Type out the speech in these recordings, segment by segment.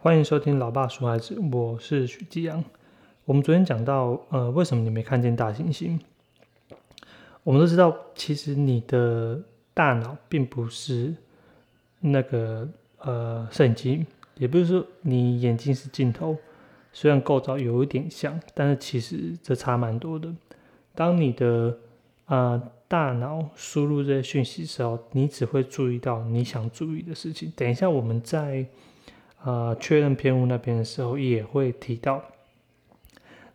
欢迎收听《老爸说孩子》，我是许继阳。我们昨天讲到，呃，为什么你没看见大猩猩？我们都知道，其实你的大脑并不是那个呃摄影机，也不是说你眼睛是镜头，虽然构造有一点像，但是其实这差蛮多的。当你的啊大脑输入这些讯息时候，你只会注意到你想注意的事情。等一下我们在啊确认偏误那边的时候，也会提到，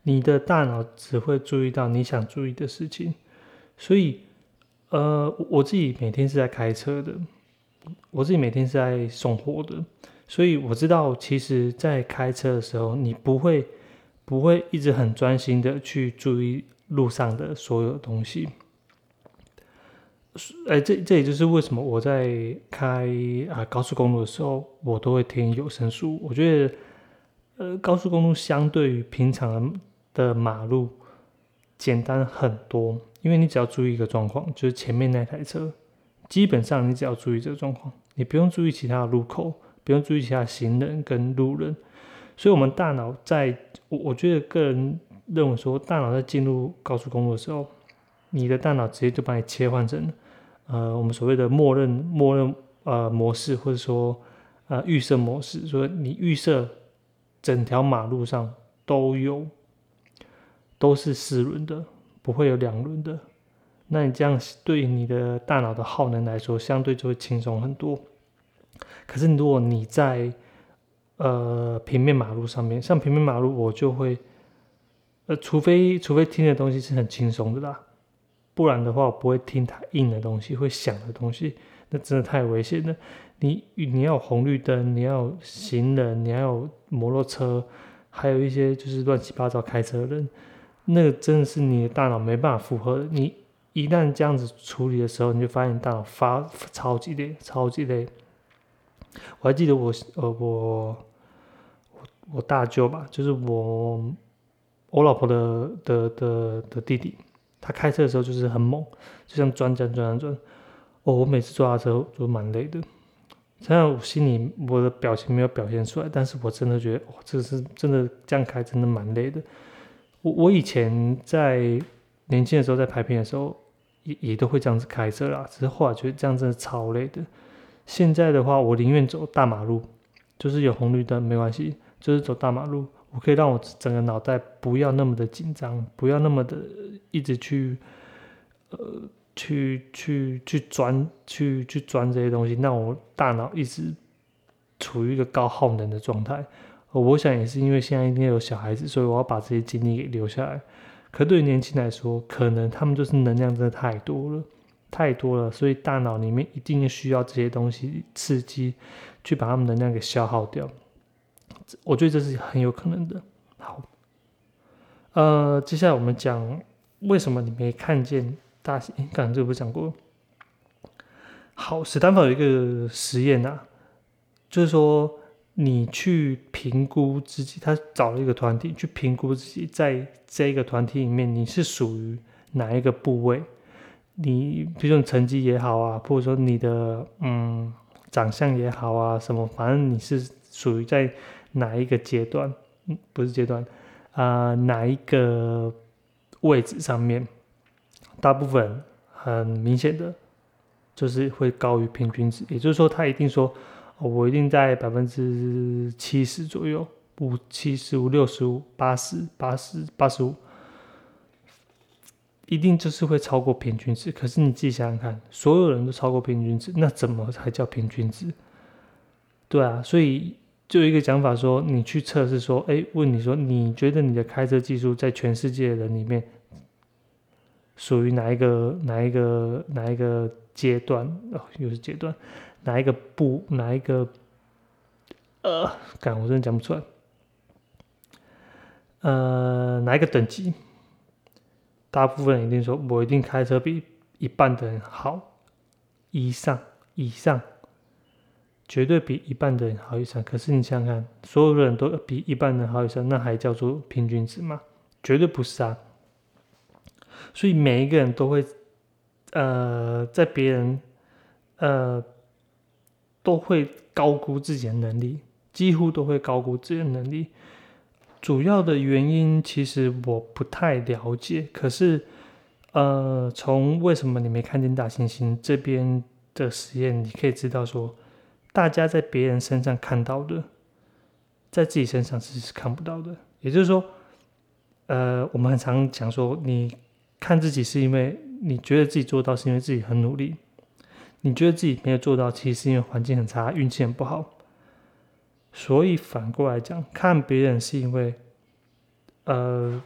你的大脑只会注意到你想注意的事情。所以，呃，我自己每天是在开车的，我自己每天是在送货的，所以我知道，其实，在开车的时候，你不会不会一直很专心的去注意路上的所有东西。哎，这这也就是为什么我在开啊高速公路的时候，我都会听有声书。我觉得，呃，高速公路相对于平常的马路简单很多，因为你只要注意一个状况，就是前面那台车，基本上你只要注意这个状况，你不用注意其他的路口，不用注意其他行人跟路人。所以，我们大脑在，我我觉得个人认为说，大脑在进入高速公路的时候，你的大脑直接就把你切换成。呃，我们所谓的默认默认呃模式，或者说呃预设模式，说你预设整条马路上都有都是四轮的，不会有两轮的。那你这样对你的大脑的耗能来说，相对就会轻松很多。可是如果你在呃平面马路上面，像平面马路，我就会呃，除非除非听的东西是很轻松的啦。不然的话，我不会听太硬的东西，会响的东西，那真的太危险了。你你要红绿灯，你要行人，你要有摩托车，还有一些就是乱七八糟开车的人，那个真的是你的大脑没办法负荷。你一旦这样子处理的时候，你就发现大脑发超级累，超级累。我还记得我呃我我大舅吧，就是我我老婆的的的的弟弟。他开车的时候就是很猛，就像转转转转转。哦，我每次坐他车都蛮累的。虽然我心里我的表情没有表现出来，但是我真的觉得，哇，这是真的这样开真的蛮累的。我我以前在年轻的时候在拍片的时候，也也都会这样子开车啦。只是后来觉得这样真的超累的。现在的话，我宁愿走大马路，就是有红绿灯没关系，就是走大马路。我可以让我整个脑袋不要那么的紧张，不要那么的一直去，呃，去去去钻，去去钻这些东西，让我大脑一直处于一个高耗能的状态。我想也是因为现在一定有小孩子，所以我要把这些精力给留下来。可对于年轻来说，可能他们就是能量真的太多了，太多了，所以大脑里面一定需要这些东西刺激，去把他们能量给消耗掉。我觉得这是很有可能的。好，呃，接下来我们讲为什么你没看见大猩猩？刚才这不讲过？好，史丹福有一个实验啊，就是说你去评估自己，他找了一个团体去评估自己，在这一个团体里面你是属于哪一个部位？你比如说成绩也好啊，或者说你的嗯长相也好啊，什么，反正你是属于在。哪一个阶段？嗯，不是阶段，啊，哪一个位置上面，大部分很明显的，就是会高于平均值。也就是说，他一定说，我一定在百分之七十左右，五七十五、六十五、八十八十八十五，一定就是会超过平均值。可是你自己想想看，所有人都超过平均值，那怎么才叫平均值？对啊，所以。就有一个讲法说，你去测试说，哎，问你说，你觉得你的开车技术在全世界人里面属于哪一个哪一个哪一个阶段？哦，又是阶段，哪一个部哪一个？呃，感我真的讲不出来。呃，哪一个等级？大部分人一定说，我一定开车比一半的人好，以上以上。绝对比一半的人好以上，可是你想想看，所有的人都比一半人好以上，那还叫做平均值吗？绝对不是啊！所以每一个人都会，呃，在别人，呃，都会高估自己的能力，几乎都会高估自己的能力。主要的原因其实我不太了解，可是，呃，从为什么你没看见大猩猩这边的实验，你可以知道说，大家在别人身上看到的，在自己身上是看不到的。也就是说，呃，我们很常讲说，你看自己是因为你觉得自己做到，是因为自己很努力；你觉得自己没有做到，其实是因为环境很差，运气很不好。所以反过来讲，看别人是因为，呃，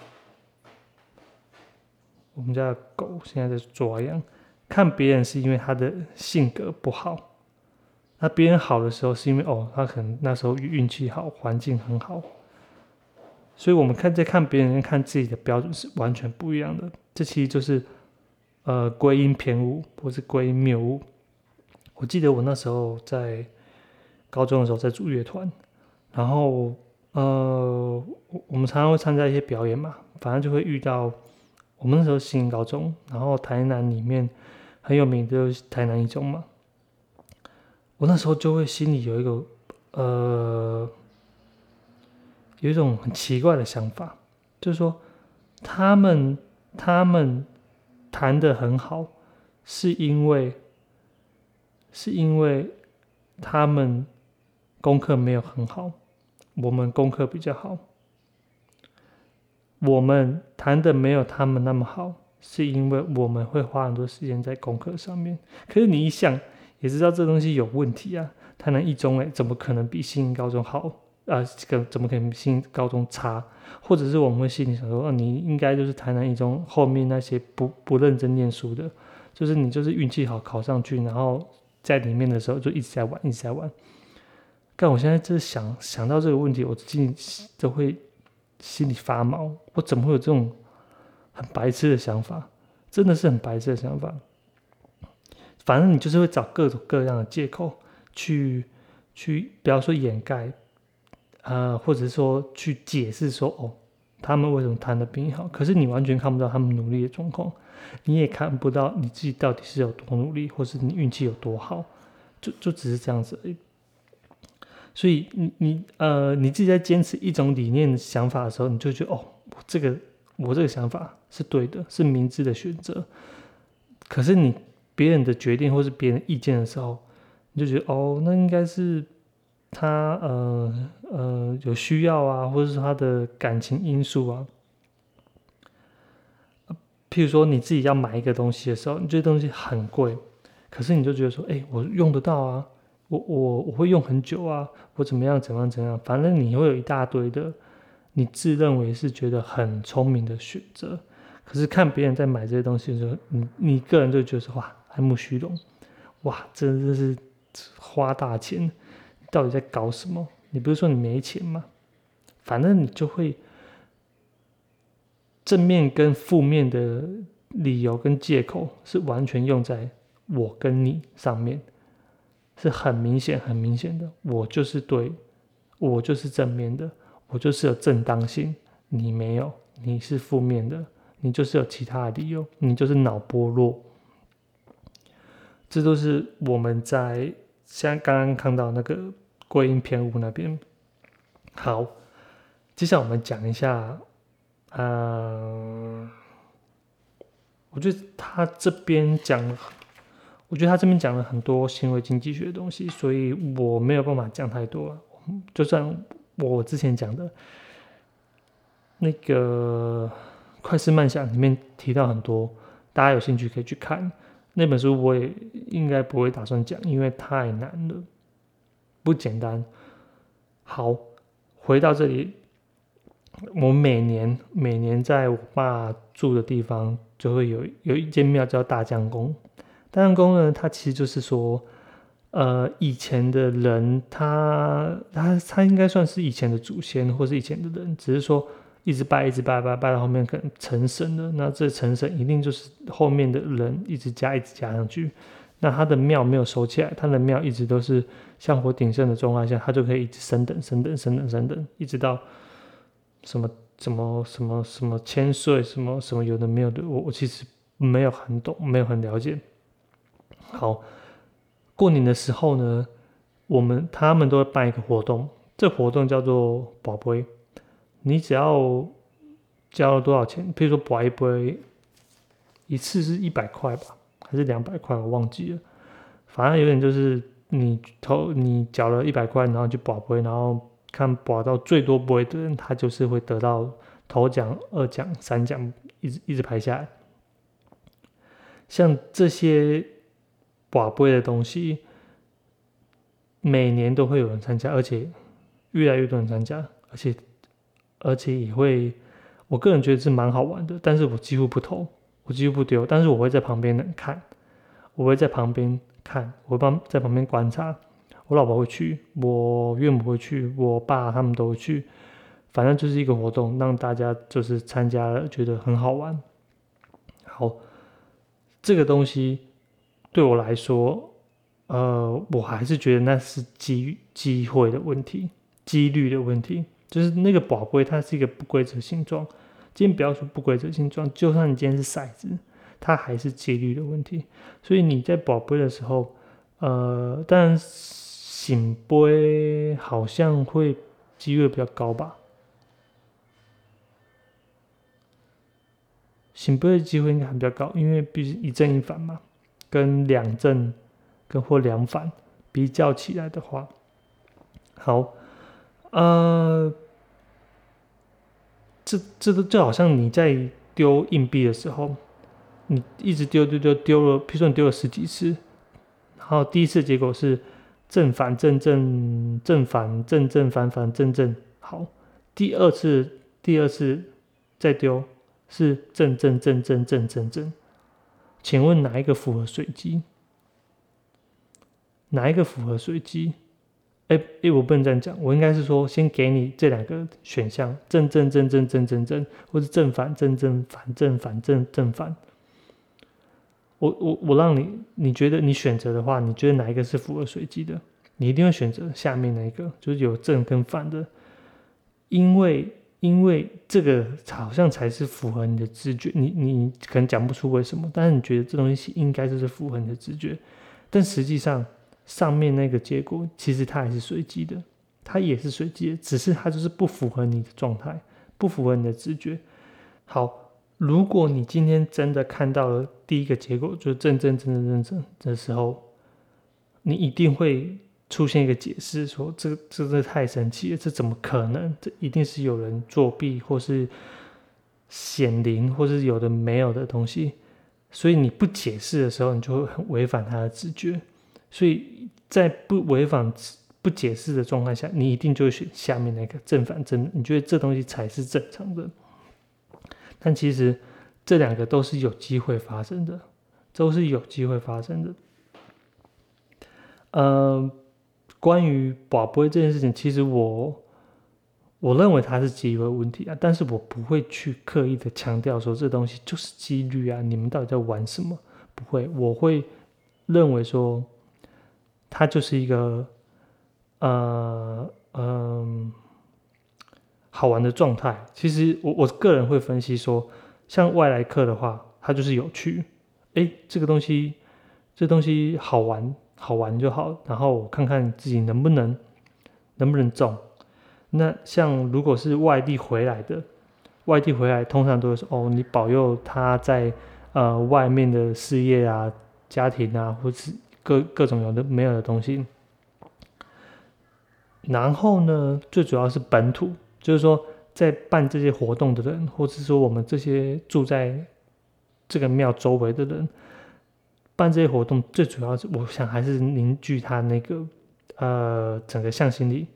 我们家的狗现在在抓痒，看别人是因为他的性格不好，那别人好的时候是因为哦，他可能那时候运气好，环境很好。所以我们看在看别人看自己的标准是完全不一样的。这其实就是呃归因偏误或是归因谬误。我记得我那时候在。高中的时候在组乐团，然后呃，我们常常会参加一些表演嘛，反正就会遇到我们那时候新高中，然后台南里面很有名的就是台南一中嘛。我那时候就会心里有一个呃，有一种很奇怪的想法，就是说他们他们弹的很好，是因为是因为他们。功课没有很好，我们功课比较好。我们弹的没有他们那么好，是因为我们会花很多时间在功课上面。可是你一想也知道这东西有问题啊！台南一中哎，怎么可能比新高中好啊？这个怎么可能比新高中差？或者是我们会心里想说，哦，你应该就是台南一中后面那些不不认真念书的，就是你就是运气好考上去，然后在里面的时候就一直在玩，一直在玩。但我现在就是想想到这个问题，我自己都会心里发毛。我怎么会有这种很白痴的想法？真的是很白痴的想法。反正你就是会找各种各样的借口去去，不要说掩盖，呃，或者说去解释说，哦，他们为什么谈的比你好？可是你完全看不到他们努力的状况，你也看不到你自己到底是有多努力，或是你运气有多好，就就只是这样子而已。所以你你呃你自己在坚持一种理念想法的时候，你就觉得哦，这个我这个想法是对的，是明智的选择。可是你别人的决定或是别人意见的时候，你就觉得哦，那应该是他呃呃有需要啊，或者是他的感情因素啊。譬如说你自己要买一个东西的时候，你这东西很贵，可是你就觉得说，哎，我用得到啊。我我我会用很久啊，我怎么样怎么样怎么样，反正你会有一大堆的，你自认为是觉得很聪明的选择，可是看别人在买这些东西的时候，你你个人就觉得说哇，爱慕虚荣，哇，真的是花大钱，到底在搞什么？你不是说你没钱吗？反正你就会正面跟负面的理由跟借口是完全用在我跟你上面。是很明显、很明显的，我就是对，我就是正面的，我就是有正当性，你没有，你是负面的，你就是有其他的理由，你就是脑波弱。这都是我们在像刚刚看到那个归因偏误那边。好，接下来我们讲一下，呃，我觉得他这边讲。我觉得他这边讲了很多行为经济学的东西，所以我没有办法讲太多。就算我之前讲的那个《快思慢想》里面提到很多，大家有兴趣可以去看那本书。我也应该不会打算讲，因为太难了，不简单。好，回到这里，我每年每年在我爸住的地方就会有有一间庙叫大将宫。大将宫呢，它其实就是说，呃，以前的人，他他他应该算是以前的祖先，或是以前的人，只是说一直拜，一直拜拜拜到后面可能成神了。那这成神一定就是后面的人一直加，一直加上去。那他的庙没有收起来，他的庙一直都是香火鼎盛的状况下，他就可以一直升等、升等、升等、升等，一直到什么什么什么什么千岁，什么什么有的没有的，我我其实没有很懂，没有很了解。好，过年的时候呢，我们他们都会办一个活动，这活动叫做宝贝，你只要交了多少钱，比如说宝一杯，一次是一百块吧，还是两百块，我忘记了。反正有点就是你投你缴了一百块，然后去宝杯，然后看保到最多杯的人，他就是会得到头奖、二奖、三奖，一直一直排下来。像这些宝贝的东西，每年都会有人参加，而且。越来越多人参加，而且而且也会，我个人觉得是蛮好玩的。但是我几乎不投，我几乎不丢，但是我会在旁边看，我会在旁边看，我会帮在旁边观察。我老婆会去，我岳母会去，我爸他们都会去。反正就是一个活动，让大家就是参加了，觉得很好玩。好，这个东西对我来说，呃，我还是觉得那是机机会的问题。几率的问题，就是那个宝贝它是一个不规则形状。今天不要说不规则形状，就算你今天是骰子，它还是几率的问题。所以你在宝贝的时候，呃，当然醒杯好像会机率比较高吧。醒杯的机会应该还比较高，因为毕竟一正一反嘛，跟两正跟或两反比较起来的话，好。呃，这这都就好像你在丢硬币的时候，你一直丢丢丢丢了，比如说你丢了十几次，然后第一次结果是正反正正正反正正反反正正好，第二次第二次再丢是正正正正正正正，请问哪一个符合随机？哪一个符合随机？哎哎，我不能这样讲，我应该是说，先给你这两个选项：正正正正正正正，或是正反正正反正反正正反。我我我让你，你觉得你选择的话，你觉得哪一个是符合随机的？你一定会选择下面那一个，就是有正跟反的，因为因为这个好像才是符合你的直觉。你你可能讲不出为什么，但是你觉得这东西应该就是符合你的直觉，但实际上。上面那个结果其实它还是随机的，它也是随机的，只是它就是不符合你的状态，不符合你的直觉。好，如果你今天真的看到了第一个结果，就是正正正正正正的时候，你一定会出现一个解释，说这这这太神奇了，这怎么可能？这一定是有人作弊，或是显灵，或是有的没有的东西。所以你不解释的时候，你就会很违反他的直觉。所以在不违反、不解释的状态下，你一定就会选下面那个正反正，你觉得这东西才是正常的。但其实这两个都是有机会发生的，都是有机会发生的。呃，关于宝贝这件事情，其实我我认为它是机会问题啊，但是我不会去刻意的强调说这东西就是几率啊，你们到底在玩什么？不会，我会认为说。它就是一个，呃，嗯，好玩的状态。其实我我个人会分析说，像外来客的话，它就是有趣。哎，这个东西，这东西好玩，好玩就好。然后看看自己能不能，能不能中。那像如果是外地回来的，外地回来通常都是哦，你保佑他在呃外面的事业啊、家庭啊，或是。各各种有的没有的东西，然后呢，最主要是本土，就是说在办这些活动的人，或者说我们这些住在这个庙周围的人，办这些活动，最主要是我想还是凝聚他那个呃整个向心力。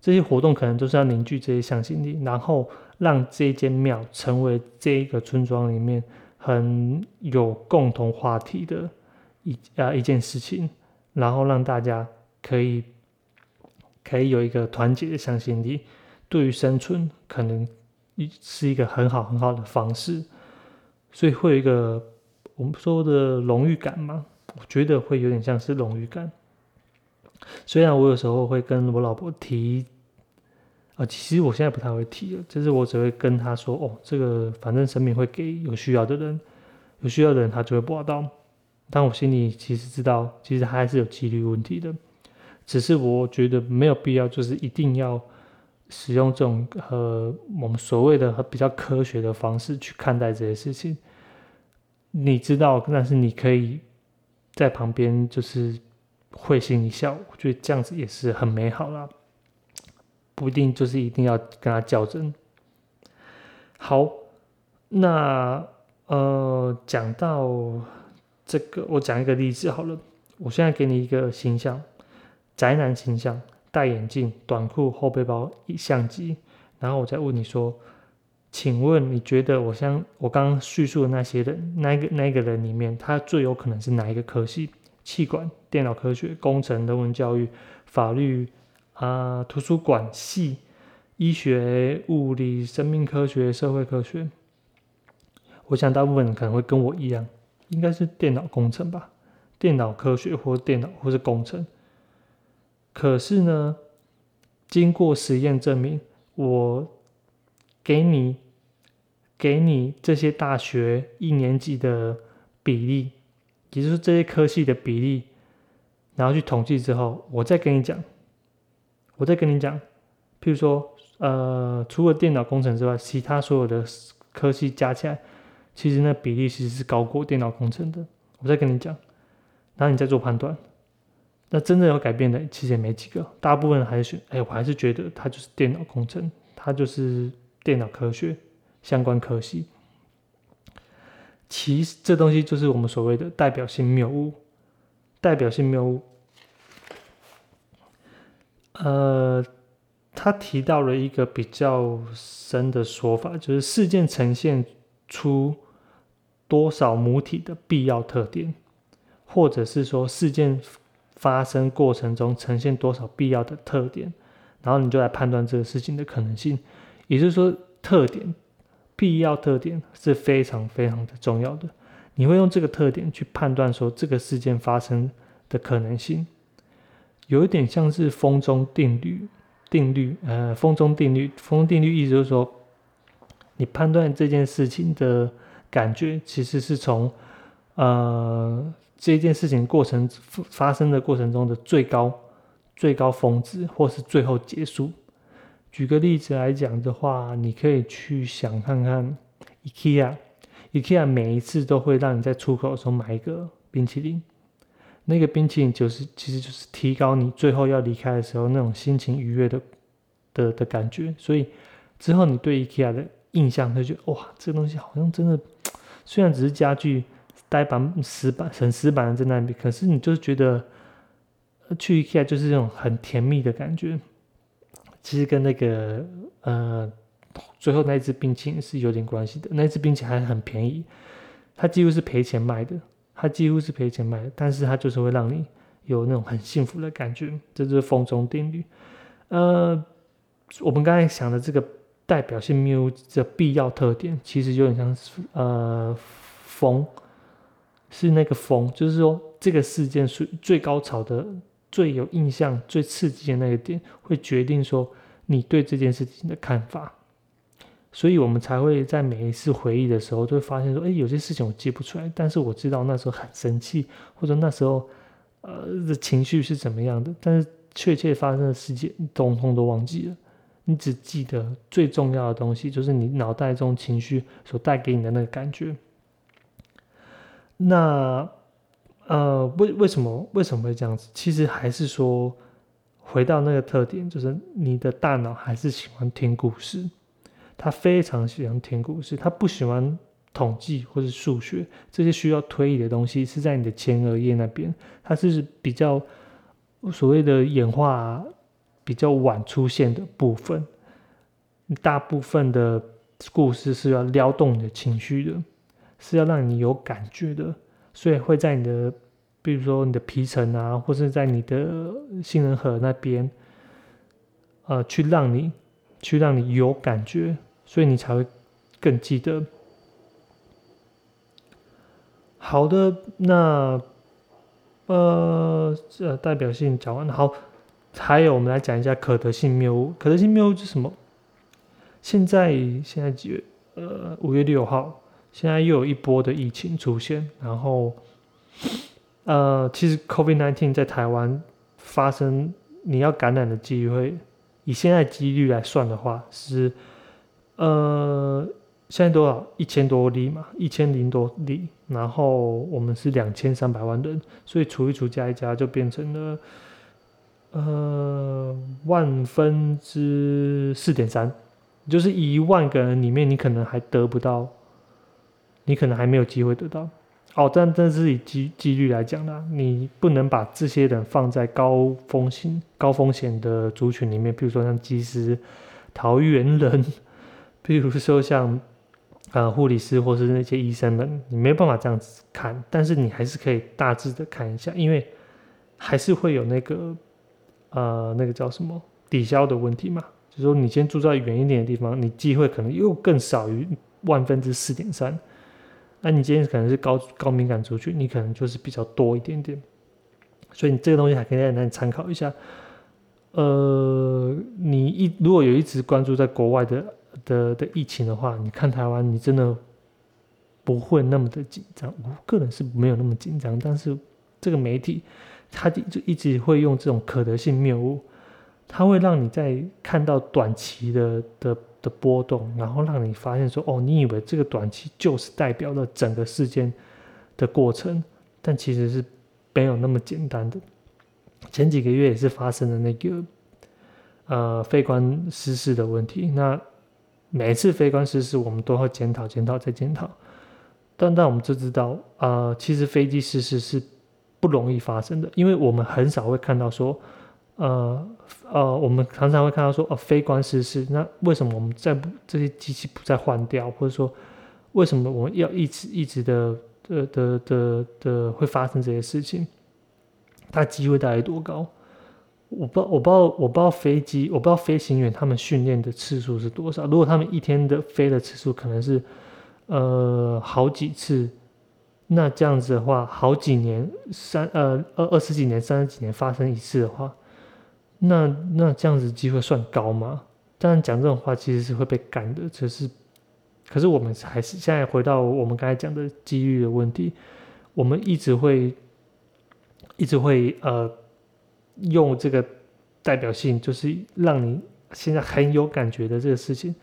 这些活动可能都是要凝聚这些向心力，然后让这间庙成为这一个村庄里面很有共同话题的。一啊一件事情，然后让大家可以可以有一个团结的向心力，对于生存可能一是一个很好很好的方式，所以会有一个我们说的荣誉感嘛？我觉得会有点像是荣誉感。虽然我有时候会跟我老婆提，啊，其实我现在不太会提了，就是我只会跟她说，哦，这个反正神明会给有需要的人，有需要的人他就会报到。但我心里其实知道，其实还是有几率问题的。只是我觉得没有必要，就是一定要使用这种呃我们所谓的比较科学的方式去看待这些事情。你知道，但是你可以在旁边就是会心一笑，我觉得这样子也是很美好啦。不一定就是一定要跟他较真。好，那呃讲到这个，我讲一个例子好了。我现在给你一个形象。宅男形象，戴眼镜、短裤、后背包、相机，然后我再问你说，请问你觉得我像我刚刚叙述的那些人，那个那个人里面，他最有可能是哪一个科系？气管、电脑科学、工程、人文教育、法律啊、图书馆系、医学、物理、生命科学、社会科学？我想大部分人可能会跟我一样，应该是电脑工程吧，电脑科学或电脑或是工程。可是呢，经过实验证明，我给你给你这些大学一年级的比例，也就是这些科系的比例，然后去统计之后，我再跟你讲，我再跟你讲，譬如说，呃，除了电脑工程之外，其他所有的科系加起来，其实那比例其实是高过电脑工程的。我再跟你讲，然后你再做判断。那真正有改变的其实也没几个，大部分还是选，哎，我还是觉得它就是电脑工程，它就是电脑科学相关科系。其实这东西就是我们所谓的代表性谬误，代表性谬误。呃，他提到了一个比较深的说法，就是事件呈现出多少母体的必要特点，或者是说事件。发生过程中呈现多少必要的特点，然后你就来判断这个事情的可能性。也就是说，特点、必要特点是非常非常的重要的。你会用这个特点去判断说这个事件发生的可能性，有一点像是风中定律。定律，呃，风中定律，风中定律意思就是说，你判断这件事情的感觉，其实是从，呃。这件事情过程发生的过程中的最高最高峰值，或是最后结束。举个例子来讲的话，你可以去想看看，IKEA，IKEA 每一次都会让你在出口的时候买一个冰淇淋，那个冰淇淋就是其实就是提高你最后要离开的时候那种心情愉悦的的的感觉。所以之后你对 IKEA 的印象，就觉得哇，这个东西好像真的，虽然只是家具。呆板死板很死板的在那里，可是你就是觉得去 IKEA 就是这种很甜蜜的感觉。其实跟那个呃最后那一支冰淇淋是有点关系的。那一支冰淇淋还很便宜，它几乎是赔钱卖的，它几乎是赔钱卖的，但是它就是会让你有那种很幸福的感觉。这就是风中定律。呃，我们刚才想的这个代表性谬误的必要特点，其实有点像是呃风。是那个风，就是说这个事件是最高潮的、最有印象、最刺激的那个点，会决定说你对这件事情的看法。所以我们才会在每一次回忆的时候，都会发现说，哎，有些事情我记不出来，但是我知道那时候很生气，或者那时候呃的情绪是怎么样的，但是确切发生的事件通通都忘记了。你只记得最重要的东西，就是你脑袋中情绪所带给你的那个感觉。那，呃，为为什么为什么会这样子？其实还是说，回到那个特点，就是你的大脑还是喜欢听故事，他非常喜欢听故事，他不喜欢统计或者数学这些需要推理的东西，是在你的前额叶那边，它是比较所谓的演化比较晚出现的部分，大部分的故事是要撩动你的情绪的。是要让你有感觉的，所以会在你的，比如说你的皮层啊，或是在你的杏仁核那边，呃，去让你，去让你有感觉，所以你才会更记得。好的，那，呃，这代表性讲完。好，还有我们来讲一下可得性谬误。可得性谬误是什么？现在现在几月？呃，五月六号。现在又有一波的疫情出现，然后，呃，其实 COVID-19 在台湾发生你要感染的机会，以现在几率来算的话，是呃现在多少一千多例嘛，一千零多例，然后我们是两千三百万人，所以除一除加一加就变成了呃万分之四点三，就是一万个人里面，你可能还得不到，你可能还没有机会得到。哦，但这是以几几率来讲的，你不能把这些人放在高风险高风险的族群里面，比如说像技师、桃园人，比如说像呃护理师或是那些医生们，你没办法这样子看，但是你还是可以大致的看一下，因为还是会有那个呃那个叫什么抵消的问题嘛，就是说你先住在远一点的地方，你机会可能又更少于万分之四点三。那你今天可能是高高敏感族群，你可能就是比较多一点点，所以你这个东西还可以让你参考一下。呃，你一如果有一直关注在国外的的的疫情的话，你看台湾，你真的不会那么的紧张。我个人是没有那么紧张，但是这个媒体他就一直会用这种可得性谬误，它会让你在看到短期的的。的波动，然后让你发现说，哦，你以为这个短期就是代表了整个事件的过程，但其实是没有那么简单的。前几个月也是发生了那个呃飞官失事的问题，那每次飞官失事，我们都会检讨、检讨再检讨。但但我们就知道，呃，其实飞机失事是不容易发生的，因为我们很少会看到说。呃呃，我们常常会看到说，哦，非官失事，那为什么我们在这些机器不再换掉，或者说为什么我们要一直一直的的的的的会发生这些事情？它机会大概多高？我不知道，我不知道，我不知道飞机，我不知道飞行员他们训练的次数是多少。如果他们一天的飞的次数可能是呃好几次，那这样子的话，好几年三呃二二十几年、三十几年发生一次的话。那那这样子机会算高吗？当然讲这种话其实是会被干的，只是，可是我们还是现在回到我们刚才讲的机遇的问题，我们一直会一直会呃用这个代表性，就是让你现在很有感觉的这个事情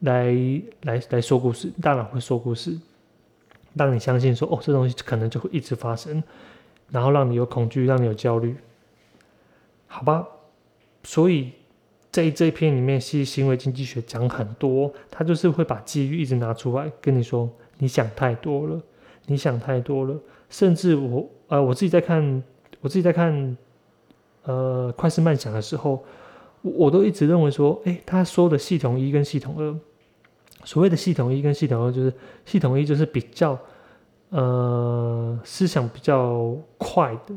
来来来说故事，大脑会说故事，让你相信说哦，这东西可能就会一直发生，然后让你有恐惧，让你有焦虑，好吧？所以在这一篇里面，其行为经济学讲很多，他就是会把机遇一直拿出来跟你说，你想太多了，你想太多了。甚至我呃，我自己在看，我自己在看，呃，快思慢想的时候，我都一直认为说，哎，他说的系统一跟系统二，所谓的系统一跟系统二，就是系统一就是比较呃思想比较快的。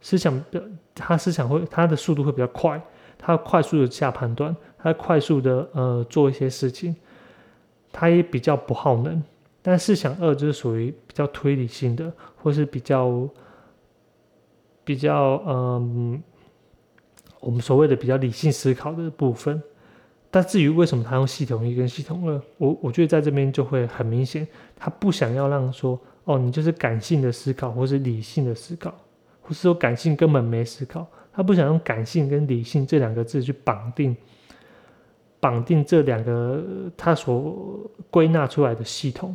思想的，他思想会，他的速度会比较快，他快速的下判断，他快速的呃做一些事情，他也比较不耗能。但思想二就是属于比较推理性的，或是比较比较嗯，我们所谓的比较理性思考的部分。但至于为什么他用系统一跟系统二，我我觉得在这边就会很明显，他不想要让说哦，你就是感性的思考，或是理性的思考。不是说感性根本没思考，他不想用感性跟理性这两个字去绑定，绑定这两个他所归纳出来的系统。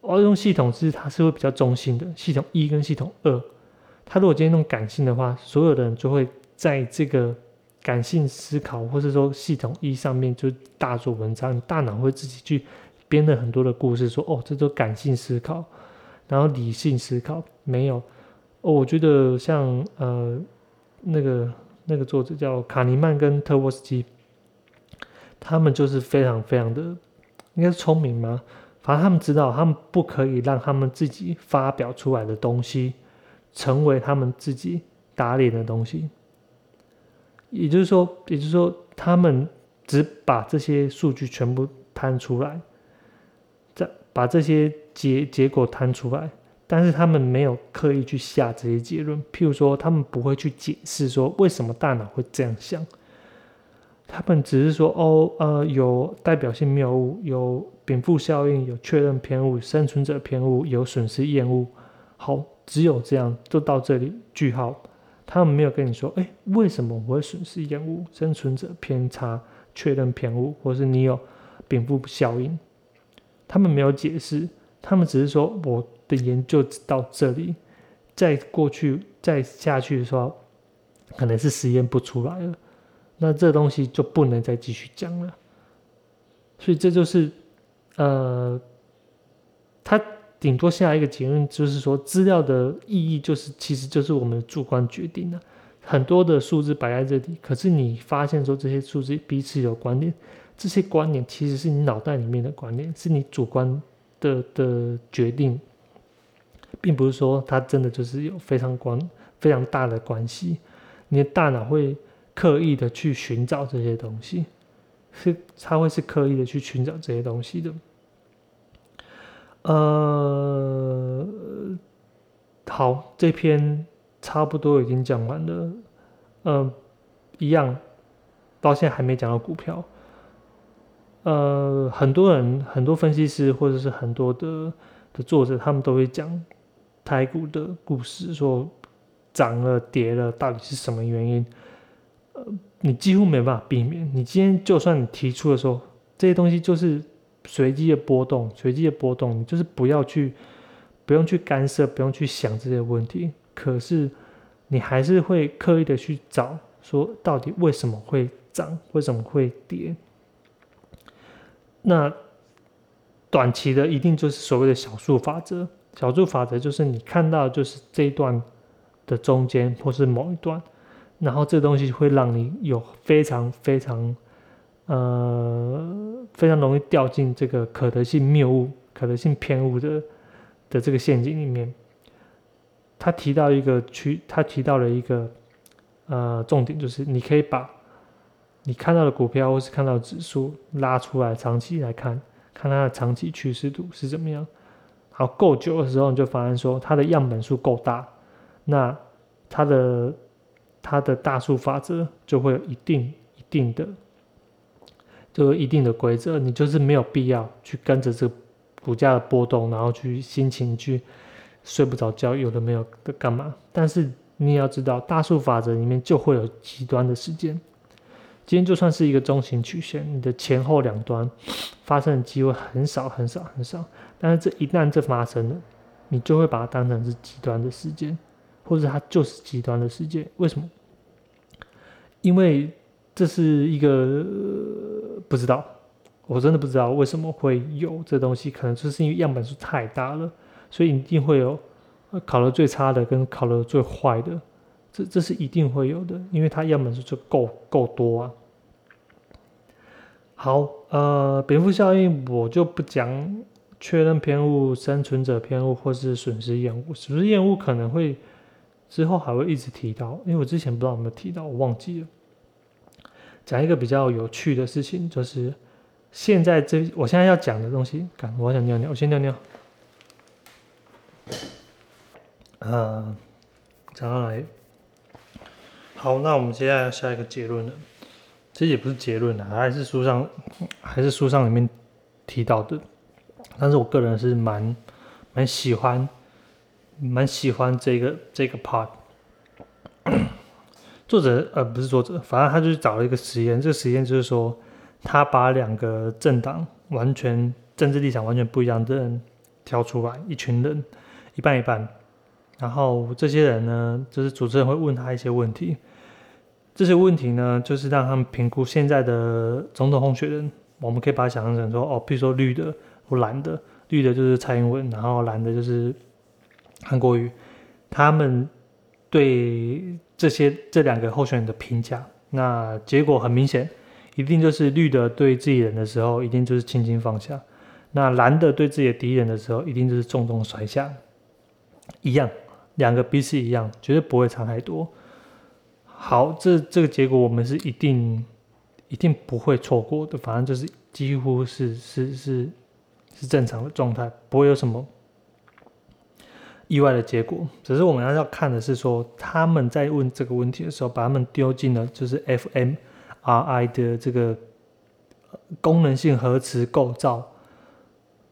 而用系统是它是会比较中性的，系统一跟系统二。他如果今天用感性的话，所有的人就会在这个感性思考，或是说系统一上面就大做文章，大脑会自己去编了很多的故事，说哦，这都感性思考，然后理性思考没有。哦，我觉得像呃那个那个作者叫卡尼曼跟特沃斯基，他们就是非常非常的应该是聪明吗？反正他们知道，他们不可以让他们自己发表出来的东西成为他们自己打脸的东西。也就是说，也就是说，他们只把这些数据全部摊出来，再把这些结结果摊出来。但是他们没有刻意去下这些结论，譬如说，他们不会去解释说为什么大脑会这样想，他们只是说，哦，呃，有代表性谬误，有禀赋效应，有确认偏误，生存者偏误，有损失厌恶，好，只有这样，就到这里句号，他们没有跟你说，哎，为什么我会损失厌恶、生存者偏差、确认偏误，或是你有禀赋效应？他们没有解释，他们只是说我的研究到这里，再过去再下去的时候，可能是实验不出来了，那这东西就不能再继续讲了。所以这就是，呃，他。顶多下一个结论就是说，资料的意义就是，其实就是我们的主观决定的。很多的数字摆在这里，可是你发现说这些数字彼此有关联，这些观念其实是你脑袋里面的观念，是你主观的的决定，并不是说它真的就是有非常关非常大的关系。你的大脑会刻意的去寻找这些东西，是它会是刻意的去寻找这些东西的。呃，好，这篇差不多已经讲完了。嗯，一样，到现在还没讲到股票。呃，很多人、很多分析师或者是很多的的作者，他们都会讲台股的故事，说涨了、跌了，到底是什么原因？呃，你几乎没办法避免。你今天就算你提出的时候，这些东西就是。随机的波动，随机的波动，你就是不要去，不用去干涉，不用去想这些问题。可是你还是会刻意的去找，说到底为什么会涨，为什么会跌？那短期的一定就是所谓的小数法则。小数法则就是你看到就是这一段的中间，或是某一段，然后这东西会让你有非常非常。呃，非常容易掉进这个可得性谬误、可得性偏误的的这个陷阱里面。他提到一个区，他提到了一个呃重点，就是你可以把你看到的股票或是看到指数拉出来，长期来看，看它的长期趋势图是怎么样。好，够久的时候，你就发现说它的样本数够大，那它的它的大数法则就会有一定一定的。就有一定的规则，你就是没有必要去跟着这个股价的波动，然后去心情去睡不着觉，有的没有的干嘛？但是你也要知道，大数法则里面就会有极端的时间。今天就算是一个中型曲线，你的前后两端发生的机会很少很少很少，但是这一旦这发生了，你就会把它当成是极端的时间，或者它就是极端的时间。为什么？因为这是一个。不知道，我真的不知道为什么会有这东西，可能就是因为样本数太大了，所以一定会有考了最差的跟考了最坏的，这这是一定会有的，因为它样本数就够够多啊。好，呃，蝙蝠效应我就不讲确认偏误、生存者偏误或是损失厌恶，损失厌恶可能会之后还会一直提到，因为我之前不知道有没有提到，我忘记了。讲一个比较有趣的事情，就是现在这我现在要讲的东西，看我想尿尿，我先尿尿。呃，讲到来，好，那我们接下来下一个结论了。其实也不是结论了，还是书上还是书上里面提到的，但是我个人是蛮蛮喜欢蛮喜欢这个这个 part。作者呃不是作者，反正他就是找了一个实验。这个实验就是说，他把两个政党完全政治立场完全不一样的人挑出来，一群人一半一半。然后这些人呢，就是主持人会问他一些问题。这些问题呢，就是让他们评估现在的总统候选人。我们可以把它想象成说，哦，比如说绿的或蓝的，绿的就是蔡英文，然后蓝的就是韩国瑜，他们对。这些这两个候选人的评价，那结果很明显，一定就是绿的对自己人的时候，一定就是轻轻放下；那蓝的对自己的敌人的时候，一定就是重重摔下。一样，两个彼此一样，绝对不会差太多。好，这这个结果我们是一定一定不会错过的，反正就是几乎是是是是正常的状态，不会有什么。意外的结果，只是我们要看的是说，他们在问这个问题的时候，把他们丢进了就是 fMRI 的这个功能性核磁构造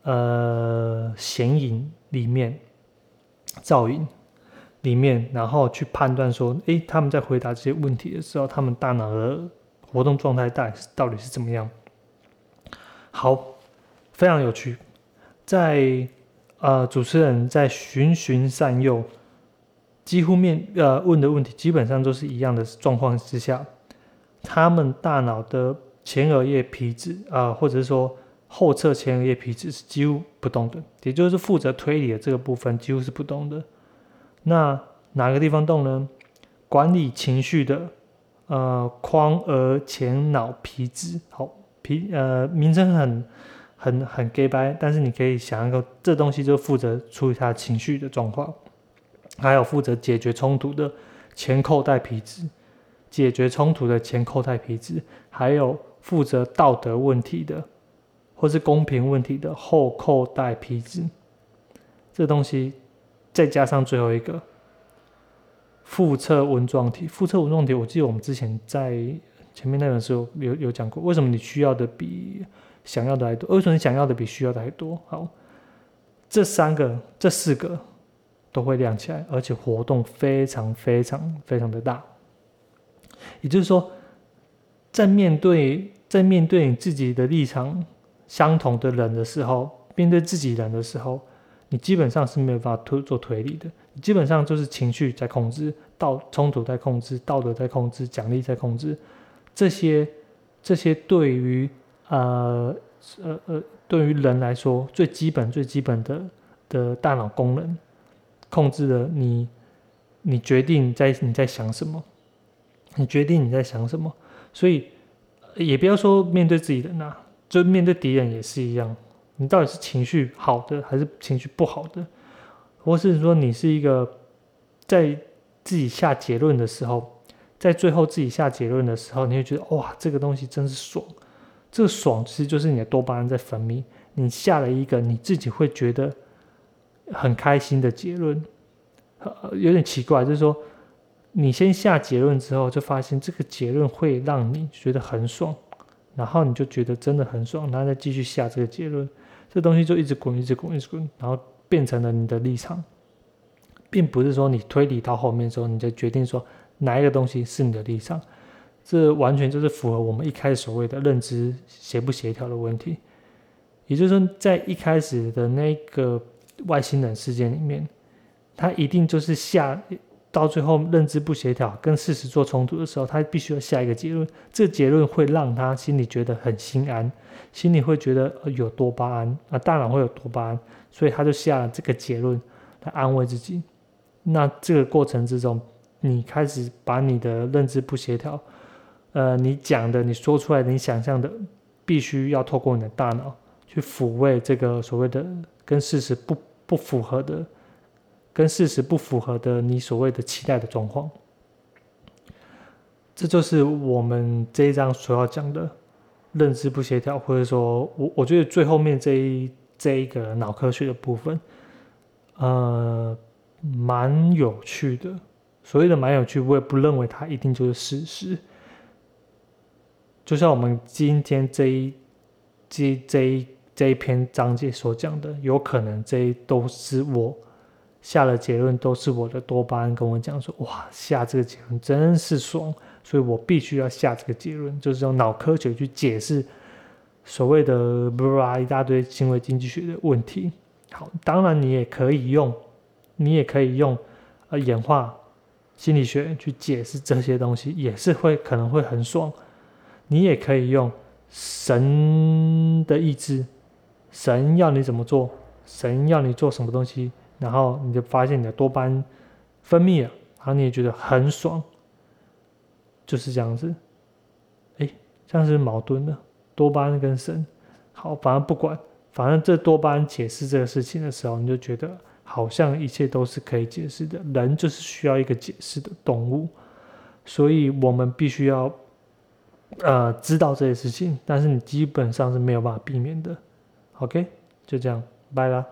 呃显影里面，造影，里面，然后去判断说，诶，他们在回答这些问题的时候，他们大脑的活动状态到底到底是怎么样？好，非常有趣，在呃主持人在循循善诱，几乎面呃问的问题基本上都是一样的状况之下，他们大脑的前额叶皮质啊，或者是说后侧前额叶皮质是几乎不动的，也就是负责推理的这个部分几乎是不动的。那哪个地方动呢？管理情绪的，呃，眶额前脑皮质。好，皮呃，名称很很很 gay 白，但是你可以想一个，这东西就负责处理他情绪的状况，还有负责解决冲突的前扣带皮质，解决冲突的前扣带皮质，还有负责道德问题的，或是公平问题的后扣带皮质。这东西。再加上最后一个腹侧纹状体，腹侧纹状体，我记得我们之前在前面那本书有有讲过，为什么你需要的比想要的还多？为什么你想要的比需要的还多？好，这三个、这四个都会亮起来，而且活动非常非常非常的大。也就是说，在面对在面对你自己的立场相同的人的时候，面对自己人的时候。你基本上是没有办法推做推理的，你基本上就是情绪在控制，道冲突在控制，道德在控制，奖励在控制，这些这些对于呃呃呃对于人来说最基本最基本的的大脑功能，控制了你你决定在你在想什么，你决定你在想什么，所以也不要说面对自己人呐，就面对敌人也是一样。你到底是情绪好的还是情绪不好的，或是说你是一个在自己下结论的时候，在最后自己下结论的时候，你会觉得哇，这个东西真是爽。这爽其实就是你的多巴胺在分泌。你下了一个你自己会觉得很开心的结论，有点奇怪，就是说你先下结论之后，就发现这个结论会让你觉得很爽，然后你就觉得真的很爽，然后再继续下这个结论。这东西就一直滚，一直滚，一直滚，然后变成了你的立场，并不是说你推理到后面之后，你就决定说哪一个东西是你的立场。这完全就是符合我们一开始所谓的认知协不协调的问题。也就是说，在一开始的那个外星人事件里面，他一定就是下到最后认知不协调，跟事实做冲突的时候，他必须要下一个结论。这结论会让他心里觉得很心安。心里会觉得有多巴胺啊，大脑会有多巴胺，所以他就下了这个结论来安慰自己。那这个过程之中，你开始把你的认知不协调，呃，你讲的、你说出来的、你想象的，必须要透过你的大脑去抚慰这个所谓的跟事实不不符合的、跟事实不符合的你所谓的期待的状况。这就是我们这一章所要讲的。认知不协调，或者说我我觉得最后面这一这一个脑科学的部分，呃，蛮有趣的。所谓的蛮有趣，我也不认为它一定就是事实。就像我们今天这一这这一这一篇章节所讲的，有可能这都是我下了结论，都是我的多巴胺跟我讲说，哇，下这个结论真是爽。所以我必须要下这个结论，就是用脑科学去解释所谓的“布拉”一大堆行为经济学的问题。好，当然你也可以用，你也可以用呃演化心理学去解释这些东西，也是会可能会很爽。你也可以用神的意志，神要你怎么做，神要你做什么东西，然后你就发现你的多巴胺分泌了，然后你也觉得很爽。就是这样子，哎，这样是矛盾的。多巴胺跟神，好，反正不管，反正这多巴胺解释这个事情的时候，你就觉得好像一切都是可以解释的。人就是需要一个解释的动物，所以我们必须要呃知道这些事情，但是你基本上是没有办法避免的。OK，就这样，拜了。